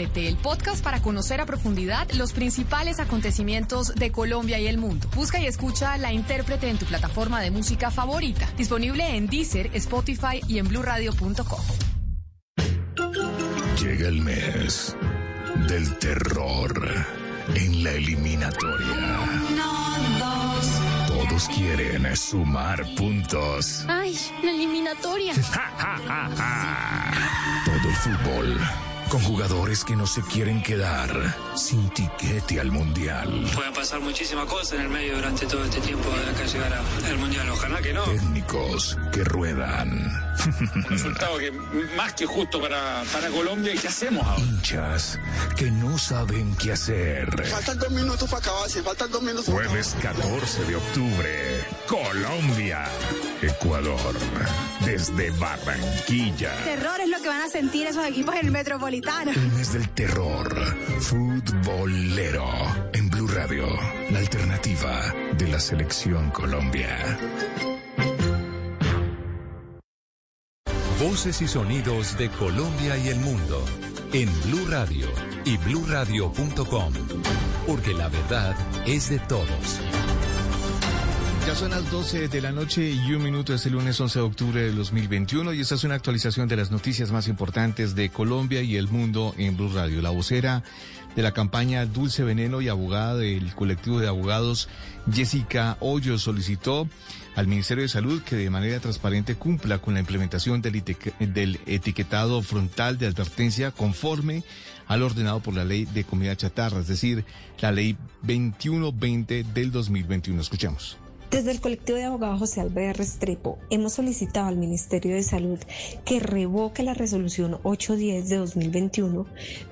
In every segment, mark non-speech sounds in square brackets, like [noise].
El podcast para conocer a profundidad los principales acontecimientos de Colombia y el mundo. Busca y escucha La Intérprete en tu plataforma de música favorita. Disponible en Deezer, Spotify y en bluradio.com. Llega el mes del terror en la eliminatoria. Todos quieren sumar puntos. Ay, la eliminatoria. [laughs] Todo el fútbol con jugadores que no se quieren quedar sin tiquete al mundial. Pueden pasar muchísimas cosas en el medio durante todo este tiempo de acá llegar al mundial. Ojalá que no. Técnicos que ruedan. Resultado que más que justo para, para Colombia. ¿Y qué hacemos ahora? Hinchas que no saben qué hacer. Faltan dos minutos para acabarse, faltan dos minutos. Jueves 14 de octubre, Colombia, Ecuador, desde Barranquilla. Terror es lo que van a sentir esos equipos en el Metropolitano. El mes del terror, futbolero, en Blue Radio, la alternativa de la selección Colombia. Voces y sonidos de Colombia y el mundo en Blue Radio y bluradio.com, porque la verdad es de todos. Ya son las 12 de la noche y un minuto es el lunes 11 de octubre de 2021 y esta es una actualización de las noticias más importantes de Colombia y el mundo en Blue Radio. La vocera de la campaña Dulce Veneno y abogada del colectivo de abogados Jessica Hoyos solicitó al Ministerio de Salud que de manera transparente cumpla con la implementación del etiquetado frontal de advertencia conforme al ordenado por la ley de comida chatarra, es decir, la ley 2120 del 2021. Escuchemos. Desde el colectivo de abogados José Alberto Restrepo hemos solicitado al Ministerio de Salud que revoque la resolución 810 de 2021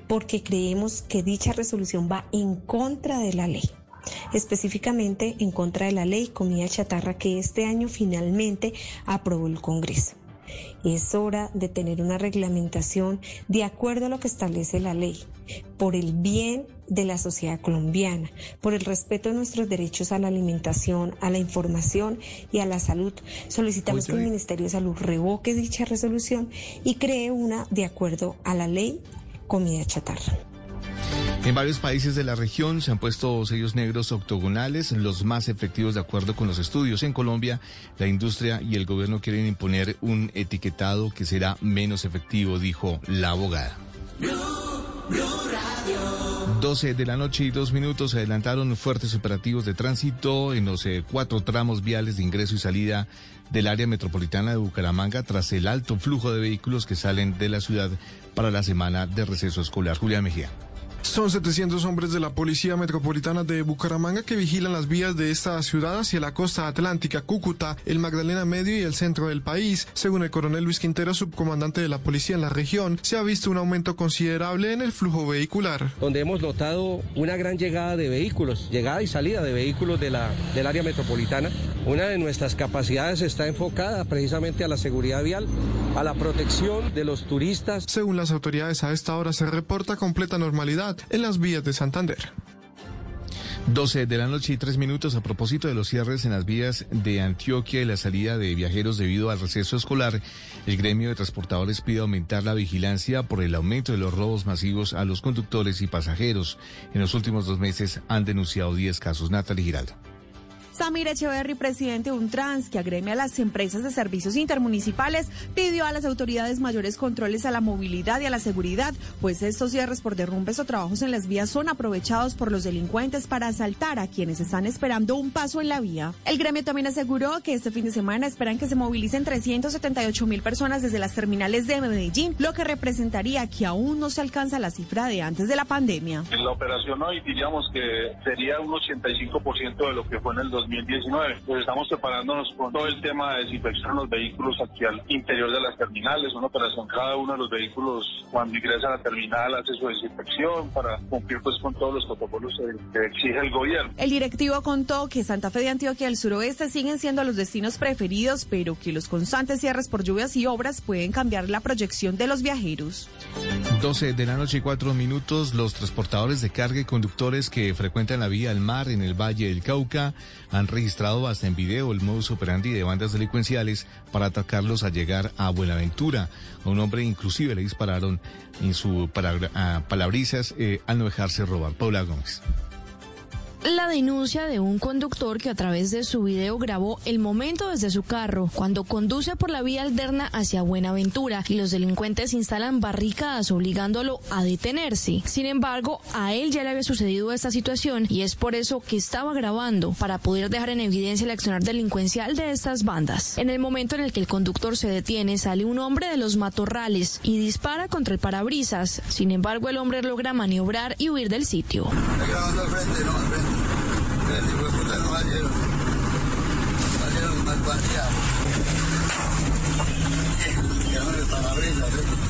porque creemos que dicha resolución va en contra de la ley. Específicamente en contra de la ley comida chatarra que este año finalmente aprobó el Congreso. Es hora de tener una reglamentación de acuerdo a lo que establece la ley, por el bien de la sociedad colombiana, por el respeto de nuestros derechos a la alimentación, a la información y a la salud. Solicitamos que el Ministerio de Salud revoque dicha resolución y cree una de acuerdo a la ley comida chatarra. En varios países de la región se han puesto sellos negros octogonales, los más efectivos de acuerdo con los estudios. En Colombia, la industria y el gobierno quieren imponer un etiquetado que será menos efectivo, dijo la abogada. 12 de la noche y dos minutos se adelantaron fuertes operativos de tránsito en los eh, cuatro tramos viales de ingreso y salida del área metropolitana de Bucaramanga tras el alto flujo de vehículos que salen de la ciudad para la semana de receso escolar. Julia Mejía. Son 700 hombres de la Policía Metropolitana de Bucaramanga que vigilan las vías de esta ciudad hacia la costa atlántica, Cúcuta, el Magdalena Medio y el centro del país. Según el coronel Luis Quintero, subcomandante de la policía en la región, se ha visto un aumento considerable en el flujo vehicular. donde hemos notado una gran llegada de vehículos, llegada y salida de vehículos de la, del área metropolitana. Una de nuestras capacidades está enfocada precisamente a la seguridad vial, a la protección de los turistas. Según las autoridades, a esta hora se reporta completa normalidad en las vías de Santander. 12 de la noche y tres minutos a propósito de los cierres en las vías de Antioquia y la salida de viajeros debido al receso escolar, el gremio de transportadores pide aumentar la vigilancia por el aumento de los robos masivos a los conductores y pasajeros. En los últimos dos meses han denunciado 10 casos. Natalie Giraldo. Samir Echeverry, presidente de Untrans, que agremia a las empresas de servicios intermunicipales, pidió a las autoridades mayores controles a la movilidad y a la seguridad, pues estos cierres por derrumbes o trabajos en las vías son aprovechados por los delincuentes para asaltar a quienes están esperando un paso en la vía. El gremio también aseguró que este fin de semana esperan que se movilicen 378 mil personas desde las terminales de Medellín, lo que representaría que aún no se alcanza la cifra de antes de la pandemia. La operación hoy diríamos que sería un 85% de lo que fue en el 2019. Pues estamos preparándonos con todo el tema de desinfección de los vehículos aquí al interior de las terminales, una operación cada uno de los vehículos cuando ingresa a la terminal hace su desinfección para cumplir pues con todos los protocolos que exige el gobierno. El directivo contó que Santa Fe de Antioquia y el suroeste siguen siendo los destinos preferidos, pero que los constantes cierres por lluvias y obras pueden cambiar la proyección de los viajeros. 12 de la noche y cuatro minutos, los transportadores de carga y conductores que frecuentan la vía al mar en el Valle del Cauca han registrado hasta en video el modus operandi de bandas delincuenciales para atacarlos a llegar a Buenaventura. A un hombre inclusive le dispararon en su palabrizas eh, al no dejarse robar. Paula Gómez la denuncia de un conductor que a través de su video grabó el momento desde su carro cuando conduce por la vía alterna hacia Buenaventura y los delincuentes instalan barricadas obligándolo a detenerse. Sin embargo, a él ya le había sucedido esta situación y es por eso que estaba grabando para poder dejar en evidencia el accionar delincuencial de estas bandas. En el momento en el que el conductor se detiene, sale un hombre de los matorrales y dispara contra el parabrisas. Sin embargo, el hombre logra maniobrar y huir del sitio del hueco salieron más.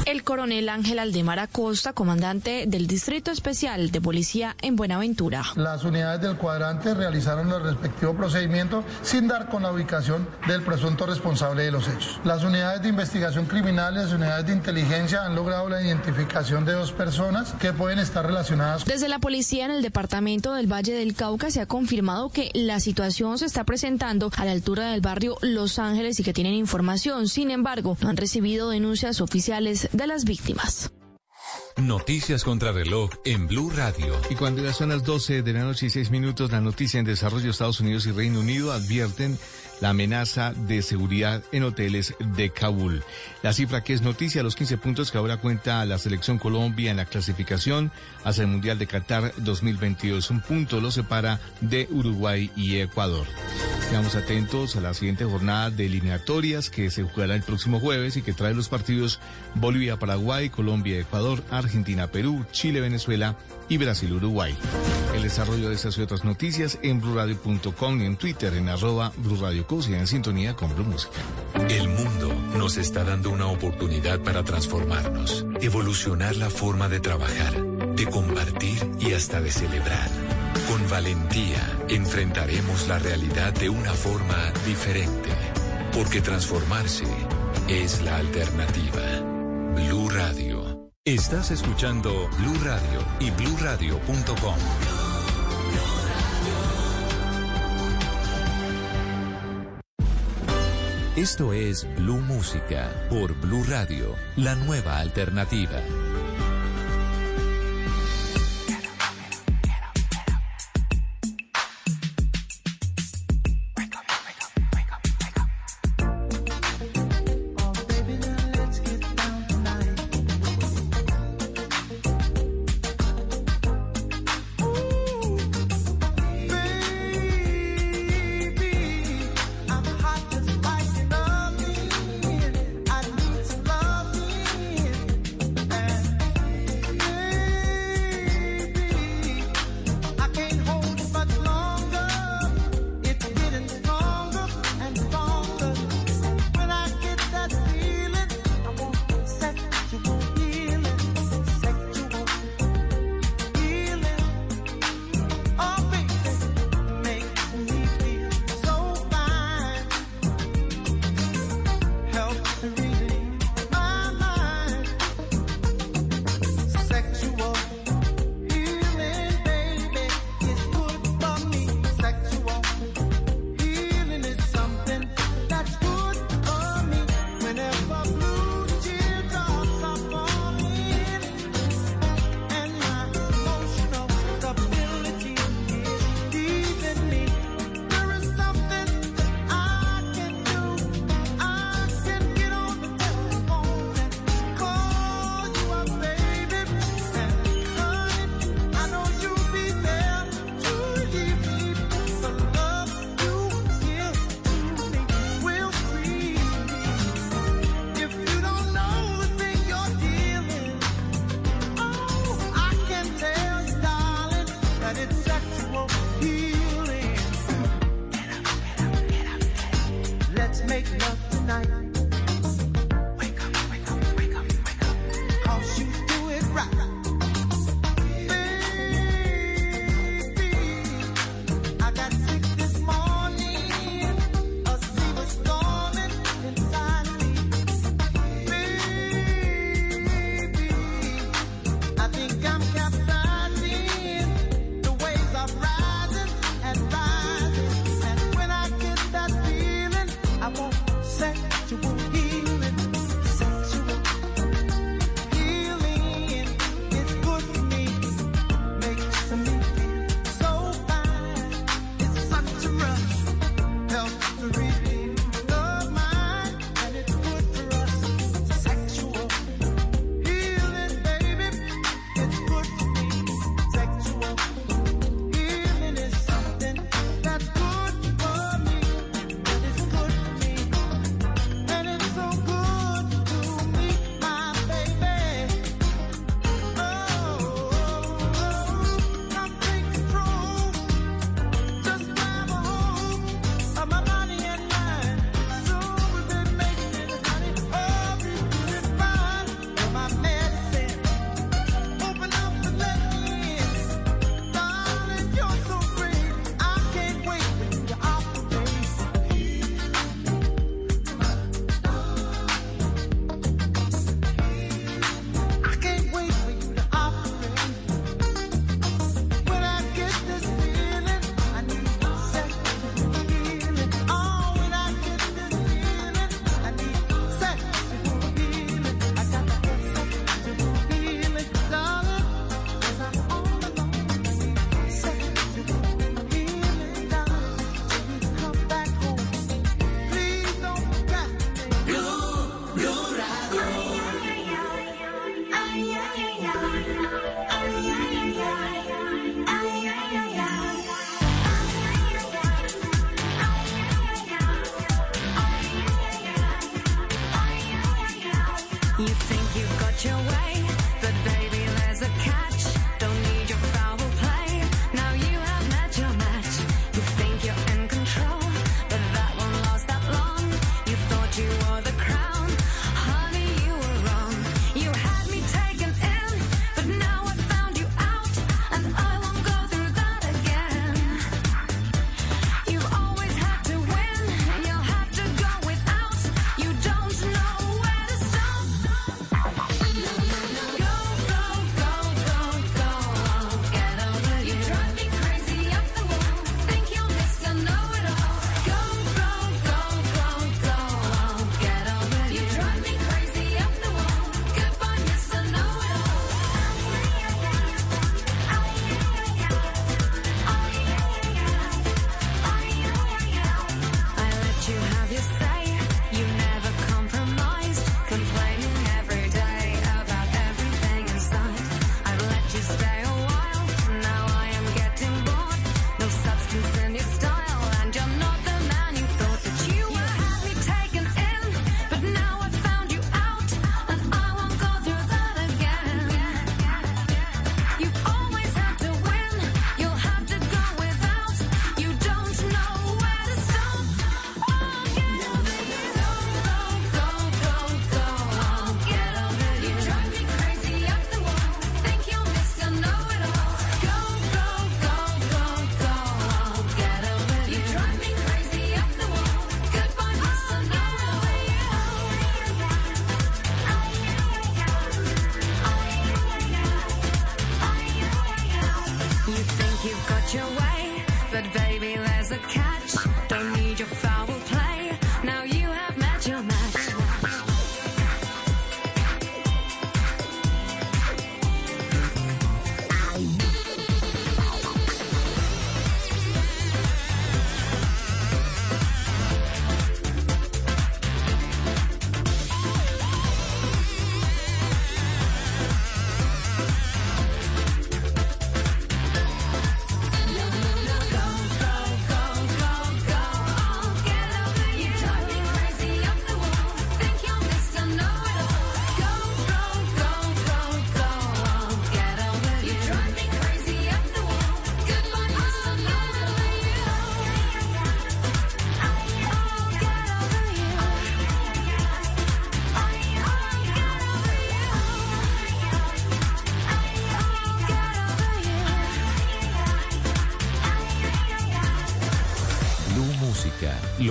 El coronel Ángel Aldemar Acosta, comandante del Distrito Especial de Policía en Buenaventura. Las unidades del cuadrante realizaron el respectivo procedimiento sin dar con la ubicación del presunto responsable de los hechos. Las unidades de investigación criminal y las unidades de inteligencia han logrado la identificación de dos personas que pueden estar relacionadas. Desde la policía en el departamento del Valle del Cauca se ha confirmado que la situación se está presentando a la altura del barrio Los Ángeles y que tienen información. Sin embargo, no han recibido denuncias oficiales de las víctimas. Noticias contra reloj en Blue Radio. Y cuando ya son las 12 de la noche y 6 minutos, la noticia en desarrollo Estados Unidos y Reino Unido advierten la amenaza de seguridad en hoteles de Kabul. La cifra que es noticia, los 15 puntos que ahora cuenta la selección Colombia en la clasificación hacia el Mundial de Qatar 2022. Un punto lo separa de Uruguay y Ecuador. Estamos atentos a la siguiente jornada de eliminatorias que se jugará el próximo jueves y que trae los partidos Bolivia, Paraguay, Colombia, Ecuador, Argentina, Perú, Chile, Venezuela y Brasil, Uruguay. El desarrollo de estas y otras noticias en blurradio.com y en Twitter en arroba y en sintonía con Blue Música. El mundo nos está dando una oportunidad para transformarnos, evolucionar la forma de trabajar, de compartir y hasta de celebrar. Con valentía enfrentaremos la realidad de una forma diferente, porque transformarse es la alternativa. Blue Radio. Estás escuchando Blue Radio y bluradio.com. Esto es Blue Música por Blue Radio, la nueva alternativa.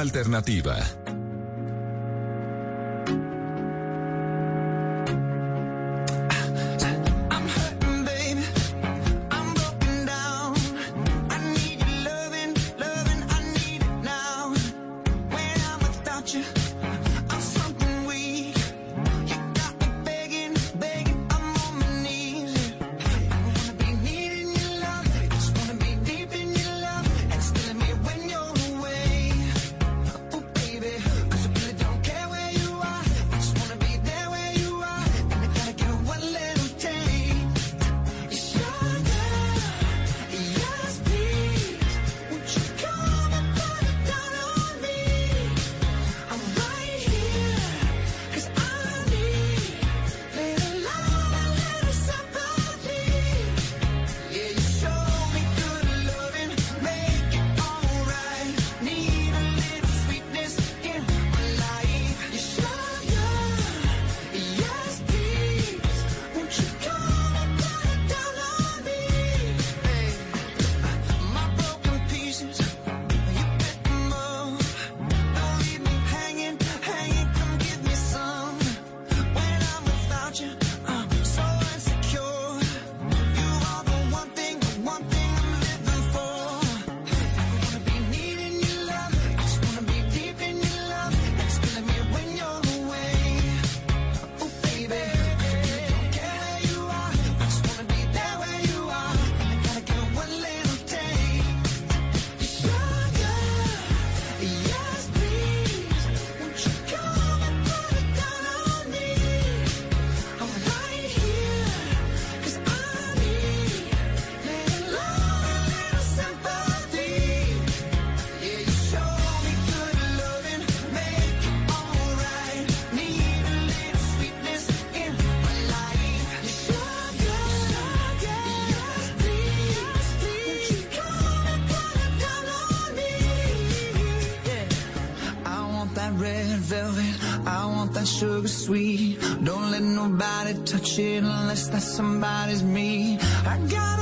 alternativa. sugar sweet. Don't let nobody touch it unless that somebody's me. I got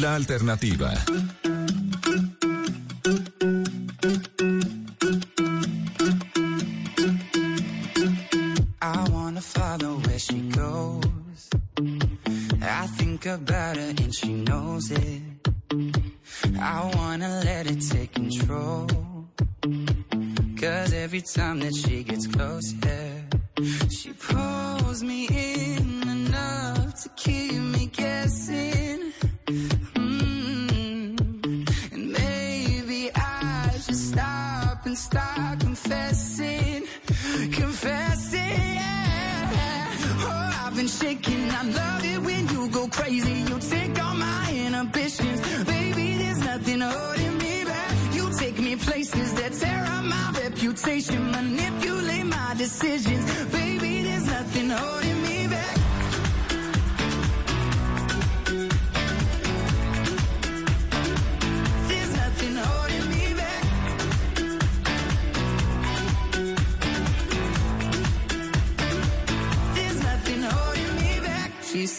La alternativa.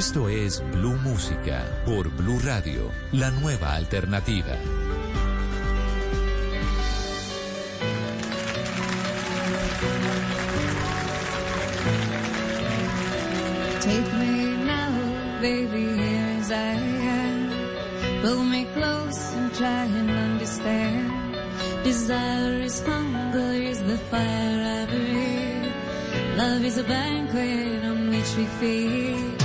Esto es Blue Música por Blue Radio, la nueva alternativa. Take me now, baby, here as I am. Pull me close and try and understand. Desire is hunger, is the fire I breathe. Love is a banquet on which we feed.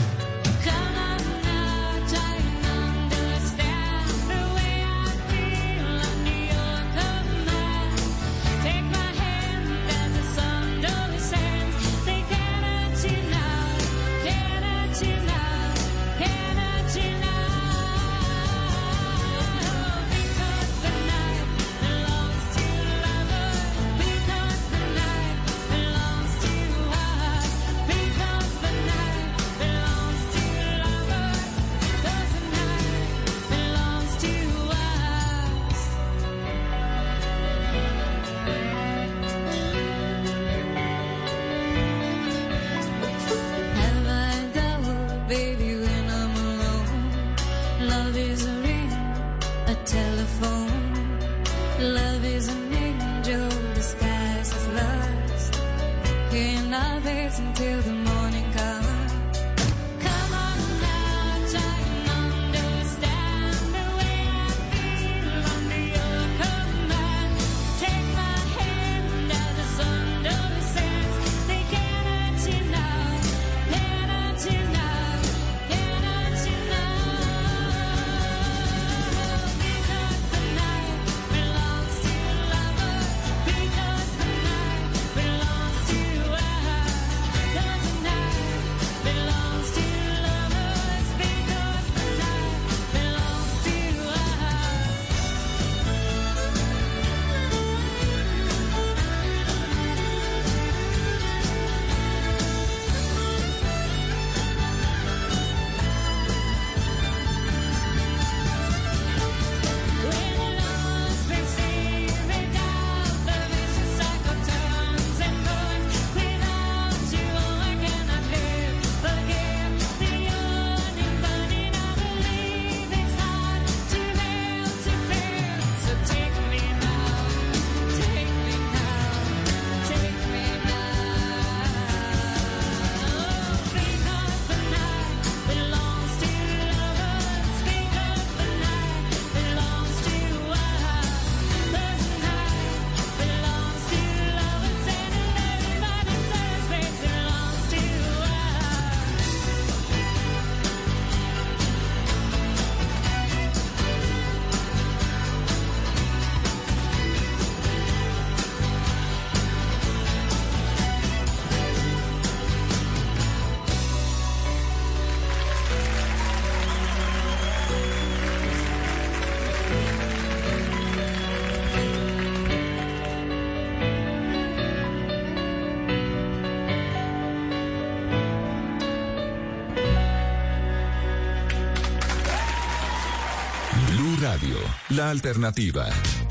La alternativa.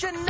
should.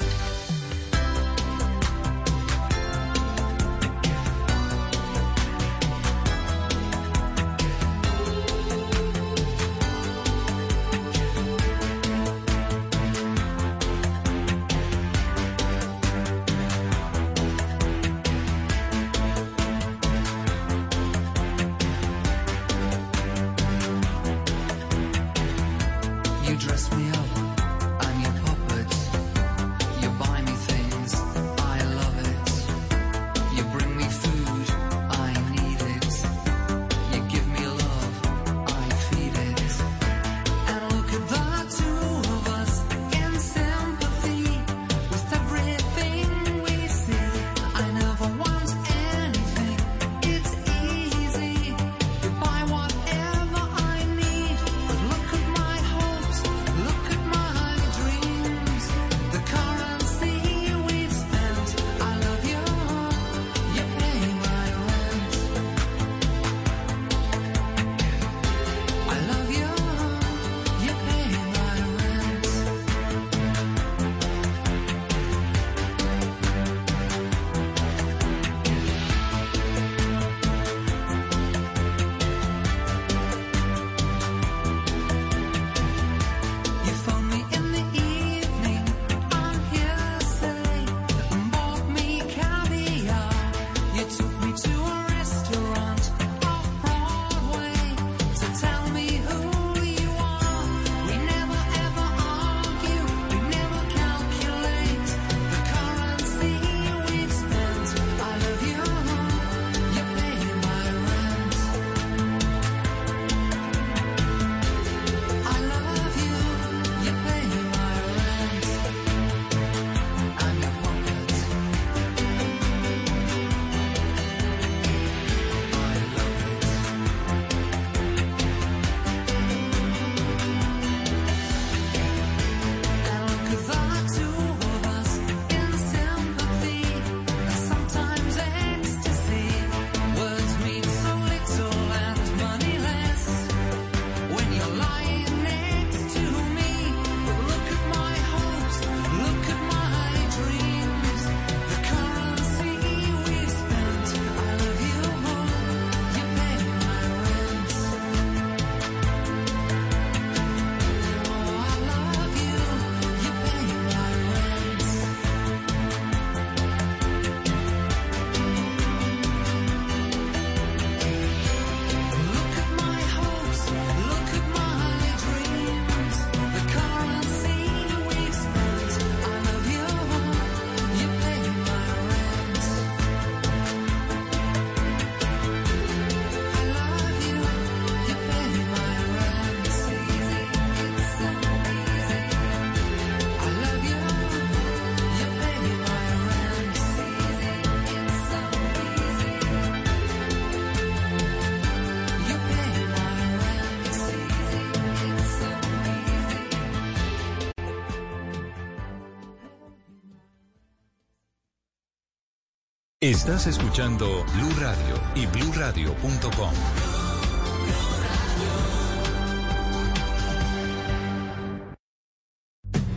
Estás escuchando Blue Radio y BlueRadio.com.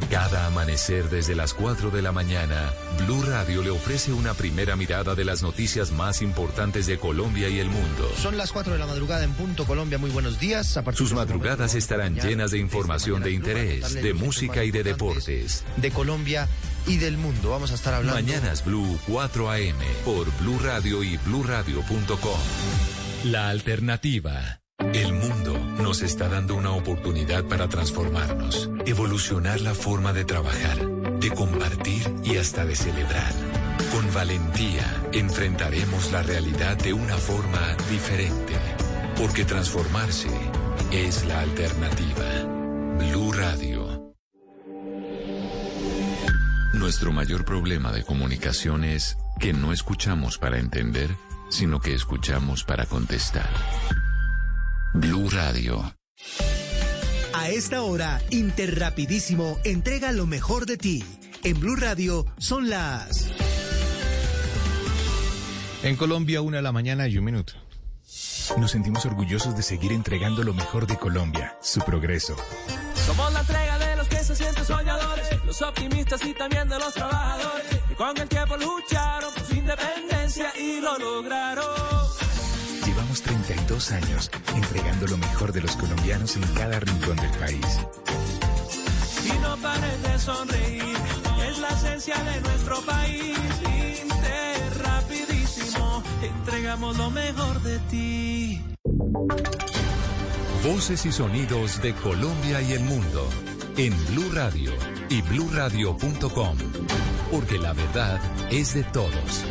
Cada amanecer desde las 4 de la mañana, Blue Radio le ofrece una primera mirada de las noticias más importantes de Colombia y el mundo. Son las 4 de la madrugada en punto Colombia, muy buenos días. Sus este madrugadas estarán llenas de información de interés, de música y de deportes. De Colombia y del mundo. Vamos a estar hablando. Mañanas Blue 4 AM por Blue Radio y bluradio.com. La alternativa. El mundo nos está dando una oportunidad para transformarnos, evolucionar la forma de trabajar, de compartir y hasta de celebrar. Con valentía enfrentaremos la realidad de una forma diferente, porque transformarse es la alternativa. Blue Radio. Nuestro mayor problema de comunicación es que no escuchamos para entender, sino que escuchamos para contestar. Blue Radio. A esta hora, Interrapidísimo entrega lo mejor de ti. En Blue Radio son las... En Colombia, una de la mañana y un minuto. Nos sentimos orgullosos de seguir entregando lo mejor de Colombia, su progreso. Los optimistas y también de los trabajadores, que con el tiempo lucharon por su independencia y lo lograron. Llevamos 32 años entregando lo mejor de los colombianos en cada rincón del país. Y no pares de sonreír, es la esencia de nuestro país. Interrapidísimo, entregamos lo mejor de ti. Voces y sonidos de Colombia y el mundo en Blue Radio y bluradio.com, porque la verdad es de todos.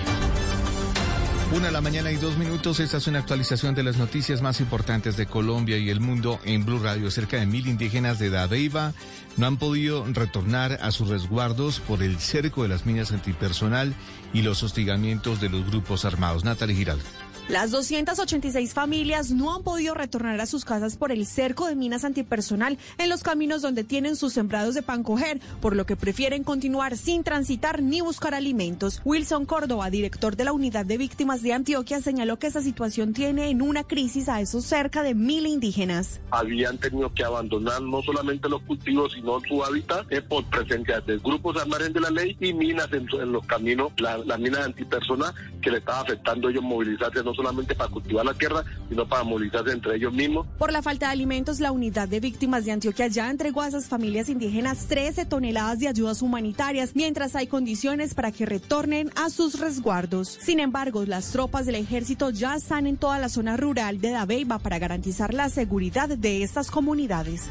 Una de la mañana y dos minutos. Esta es una actualización de las noticias más importantes de Colombia y el mundo en Blue Radio. Cerca de mil indígenas de Dadeiva no han podido retornar a sus resguardos por el cerco de las minas antipersonal y los hostigamientos de los grupos armados. Natalie Giraldo. Las 286 familias no han podido retornar a sus casas por el cerco de minas antipersonal en los caminos donde tienen sus sembrados de pan coger, por lo que prefieren continuar sin transitar ni buscar alimentos. Wilson Córdoba, director de la Unidad de Víctimas de Antioquia, señaló que esa situación tiene en una crisis a esos cerca de mil indígenas. Habían tenido que abandonar no solamente los cultivos, sino su hábitat eh, por presencia de grupos armados de la ley y minas en, los caminos, la- las minas antipersonal que le estaba afectando a ellos movilizarse solamente para cultivar la tierra, sino para movilizarse entre ellos mismos. Por la falta de alimentos, la unidad de víctimas de Antioquia ya entregó a esas familias indígenas 13 toneladas de ayudas humanitarias, mientras hay condiciones para que retornen a sus resguardos. Sin embargo, las tropas del ejército ya están en toda la zona rural de Dabeiba para garantizar la seguridad de estas comunidades.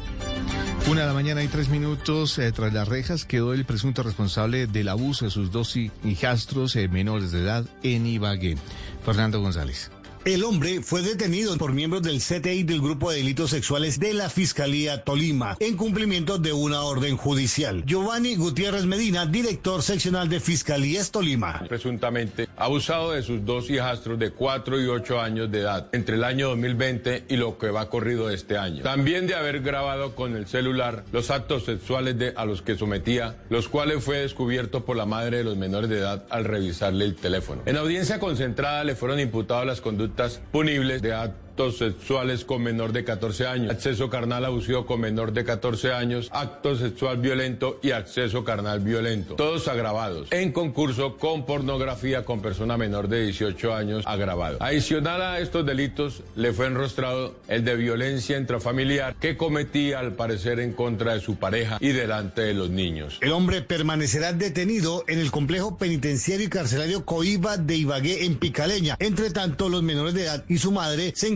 Una de la mañana y tres minutos. eh, tras las rejas quedó el presunto responsable del abuso de sus dos hi- hijastros eh, menores de edad en Ibagué. Fernando González. El hombre fue detenido por miembros del CTI del Grupo de Delitos Sexuales de la Fiscalía Tolima en cumplimiento de una orden judicial. Giovanni Gutiérrez Medina, director seccional de Fiscalías Tolima. presuntamente abusado de sus dos hijastros de 4 y 8 años de edad entre el año 2020 y lo que va corrido este año. También de haber grabado con el celular los actos sexuales de, a los que sometía, los cuales fue descubierto por la madre de los menores de edad al revisarle el teléfono. En audiencia concentrada le fueron imputadas las conductas punibles de actos sexuales con menor de 14 años, acceso carnal abusivo con menor de 14 años, acto sexual violento y acceso carnal violento, todos agravados, en concurso con pornografía con persona menor de 18 años agravado. Adicional a estos delitos le fue enrostrado el de violencia intrafamiliar que cometía al parecer en contra de su pareja y delante de los niños. El hombre permanecerá detenido en el complejo penitenciario y carcelario Coiba de Ibagué en Picaleña. Entre tanto, los menores de edad y su madre se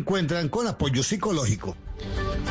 con apoyo psicológico.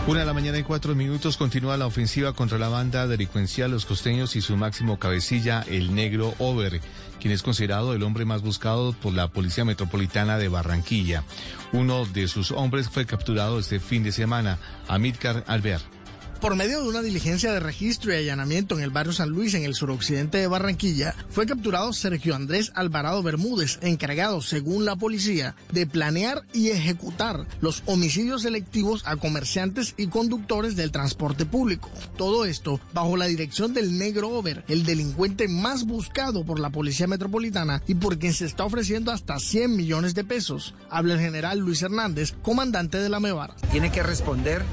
Una de la mañana y cuatro minutos continúa la ofensiva contra la banda delincuencial Los Costeños y su máximo cabecilla, el negro Over, quien es considerado el hombre más buscado por la Policía Metropolitana de Barranquilla. Uno de sus hombres fue capturado este fin de semana, Amílcar Alvear. Por medio de una diligencia de registro y allanamiento en el barrio San Luis, en el suroccidente de Barranquilla, fue capturado Sergio Andrés Alvarado Bermúdez, encargado, según la policía, de planear y ejecutar los homicidios selectivos a comerciantes y conductores del transporte público. Todo esto bajo la dirección del negro Over, el delincuente más buscado por la Policía Metropolitana y por quien se está ofreciendo hasta 100 millones de pesos. Habla el general Luis Hernández, comandante de la MEVAR. tiene que responder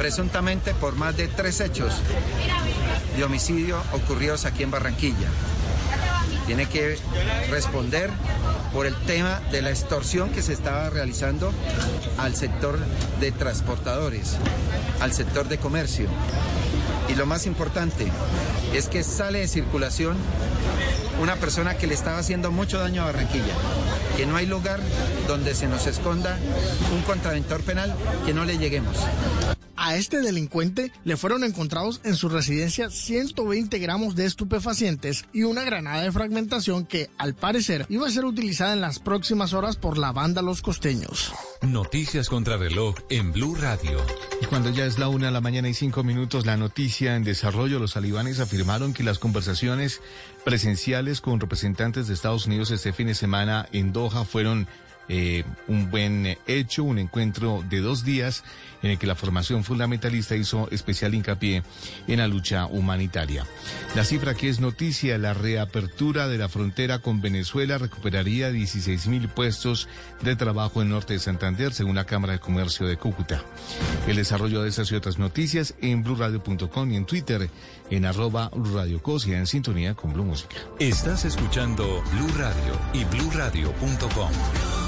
presuntamente por más de tres hechos de homicidio ocurridos aquí en Barranquilla. Tiene que responder por el tema de la extorsión que se estaba realizando al sector de transportadores, al sector de comercio Y lo más importante es que sale de circulación una persona que le estaba haciendo mucho daño a Barranquilla, que no hay lugar donde se nos esconda un contraventor penal que no le lleguemos. A este delincuente le fueron encontrados en su residencia 120 gramos de estupefacientes y una granada de fragmentación que, al parecer, iba a ser utilizada en las próximas horas por la banda Los Costeños. Noticias contra reloj en Blue Radio. Y cuando ya es la una de la mañana y cinco minutos, la noticia en desarrollo, los talibanes afirmaron que las conversaciones presenciales con representantes de Estados Unidos este fin de semana en Doha fueron eh, un buen hecho, un encuentro de dos días en el que la formación fundamentalista hizo especial hincapié en la lucha humanitaria. La cifra que es noticia, la reapertura de la frontera con Venezuela recuperaría 16 mil puestos de trabajo en norte de Santander, según la Cámara de Comercio de Cúcuta. El desarrollo de esas y otras noticias en blurradio.com y en Twitter en arroba y en sintonía con Blue Música. Estás escuchando Blue Radio y bluradio.com.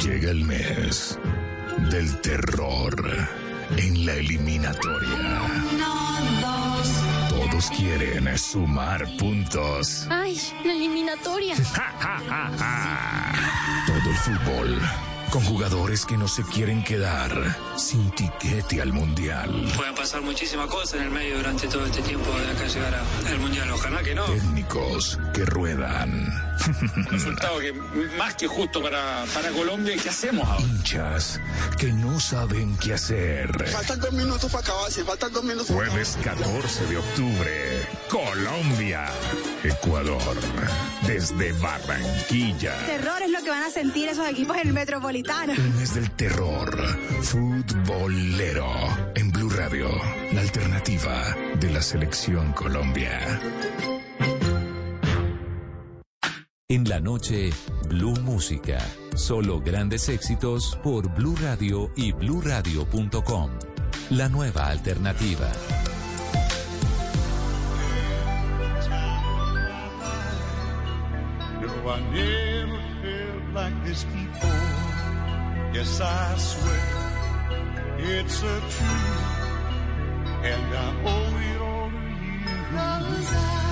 Llega el mes del terror en la eliminatoria. Todos quieren sumar puntos. Ay, la eliminatoria. [laughs] Todo el fútbol con jugadores que no se quieren quedar sin tiquete al mundial. Pueden pasar muchísimas cosas en el medio durante todo este tiempo de acá llegar al mundial. Ojalá que no. Técnicos que ruedan. [laughs] Resultado que más que justo para, para Colombia. ¿Y qué hacemos ahora? Hinchas que no saben qué hacer. Faltan dos minutos para acabar, sí, faltan dos minutos para Jueves 14 de octubre, Colombia, Ecuador, desde Barranquilla. Terror es lo que van a sentir esos equipos en el Metropolitano. El mes del terror, futbolero, en Blue Radio, la alternativa de la selección Colombia. En la noche, Blue Música. Solo grandes éxitos por Blue Radio y bluradio.com. La nueva alternativa. No, I never felt like this before. Yes, I swear it's a truth, and I owe it all to you.